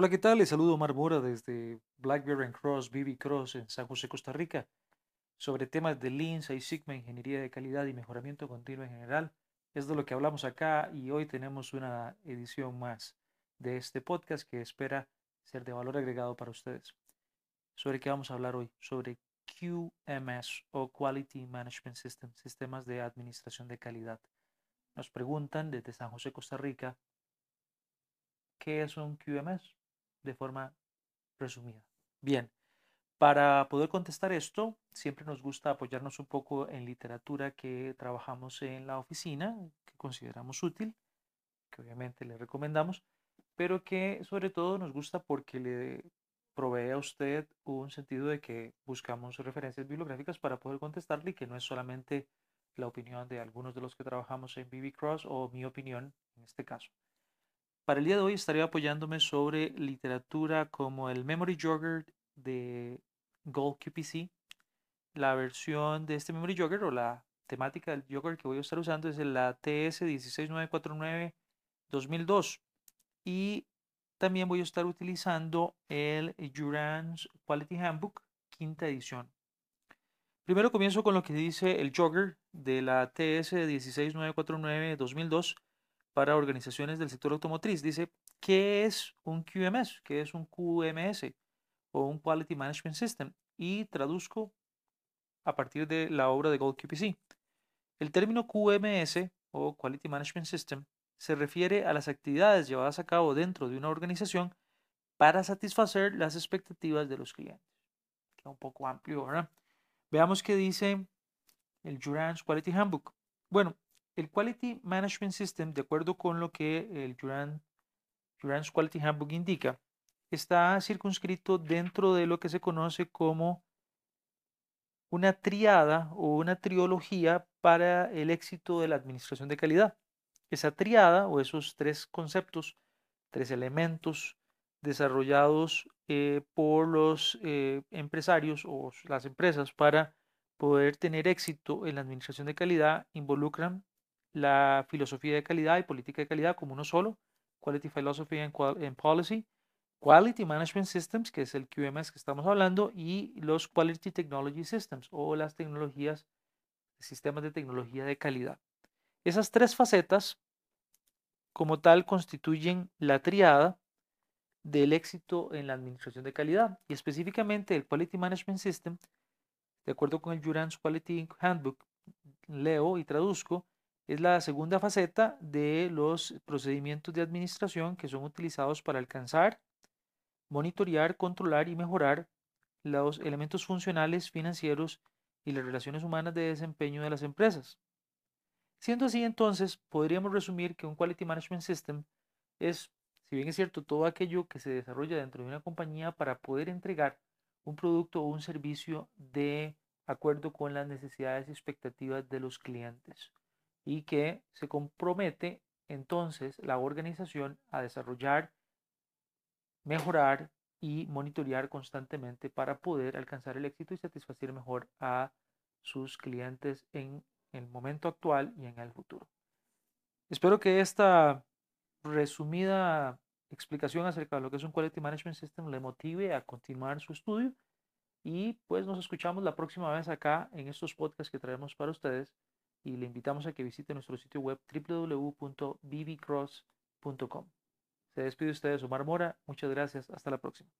Hola, ¿qué tal? Les saludo Omar Mora desde Blackberry and Cross, BB Cross en San José, Costa Rica, sobre temas de Lean, Six Sigma, ingeniería de calidad y mejoramiento continuo en general. Es de lo que hablamos acá y hoy tenemos una edición más de este podcast que espera ser de valor agregado para ustedes. ¿Sobre qué vamos a hablar hoy? Sobre QMS o Quality Management System, sistemas de administración de calidad. Nos preguntan desde San José, Costa Rica, ¿qué es un QMS? De forma resumida. Bien, para poder contestar esto, siempre nos gusta apoyarnos un poco en literatura que trabajamos en la oficina, que consideramos útil, que obviamente le recomendamos, pero que sobre todo nos gusta porque le provee a usted un sentido de que buscamos referencias bibliográficas para poder contestarle y que no es solamente la opinión de algunos de los que trabajamos en BB Cross o mi opinión en este caso. Para el día de hoy estaré apoyándome sobre literatura como el Memory Jogger de Gold QPC. La versión de este Memory Jogger o la temática del Jogger que voy a estar usando es la TS 16949 2002 y también voy a estar utilizando el Durance Quality Handbook quinta edición. Primero comienzo con lo que dice el Jogger de la TS 16949 2002 para organizaciones del sector automotriz. Dice, ¿qué es un QMS? ¿Qué es un QMS? O un Quality Management System. Y traduzco a partir de la obra de Gold QPC. El término QMS o Quality Management System se refiere a las actividades llevadas a cabo dentro de una organización para satisfacer las expectativas de los clientes. Queda un poco amplio, ¿verdad? Veamos qué dice el Durance Quality Handbook. Bueno, el Quality Management System, de acuerdo con lo que el Durant, Durant's Quality Handbook indica, está circunscrito dentro de lo que se conoce como una triada o una triología para el éxito de la administración de calidad. Esa triada o esos tres conceptos, tres elementos desarrollados eh, por los eh, empresarios o las empresas para poder tener éxito en la administración de calidad involucran la filosofía de calidad y política de calidad como uno solo, Quality Philosophy and, Policy, Quality Management Systems, que es el QMS que estamos hablando, y los Quality Technology Systems o las tecnologías, sistemas de tecnología de calidad. Esas tres facetas, como tal, constituyen la triada del éxito en la administración de calidad y específicamente el Quality Management System, de acuerdo con el Jurans Quality Handbook, leo y traduzco, es la segunda faceta de los procedimientos de administración que son utilizados para alcanzar, monitorear, controlar y mejorar los elementos funcionales, financieros y las relaciones humanas de desempeño de las empresas. Siendo así, entonces, podríamos resumir que un Quality Management System es, si bien es cierto, todo aquello que se desarrolla dentro de una compañía para poder entregar un producto o un servicio de acuerdo con las necesidades y expectativas de los clientes y que se compromete entonces la organización a desarrollar, mejorar y monitorear constantemente para poder alcanzar el éxito y satisfacer mejor a sus clientes en el momento actual y en el futuro. Espero que esta resumida explicación acerca de lo que es un Quality Management System le motive a continuar su estudio y pues nos escuchamos la próxima vez acá en estos podcasts que traemos para ustedes y le invitamos a que visite nuestro sitio web www.bbcross.com. Se despide ustedes Omar Mora, muchas gracias, hasta la próxima.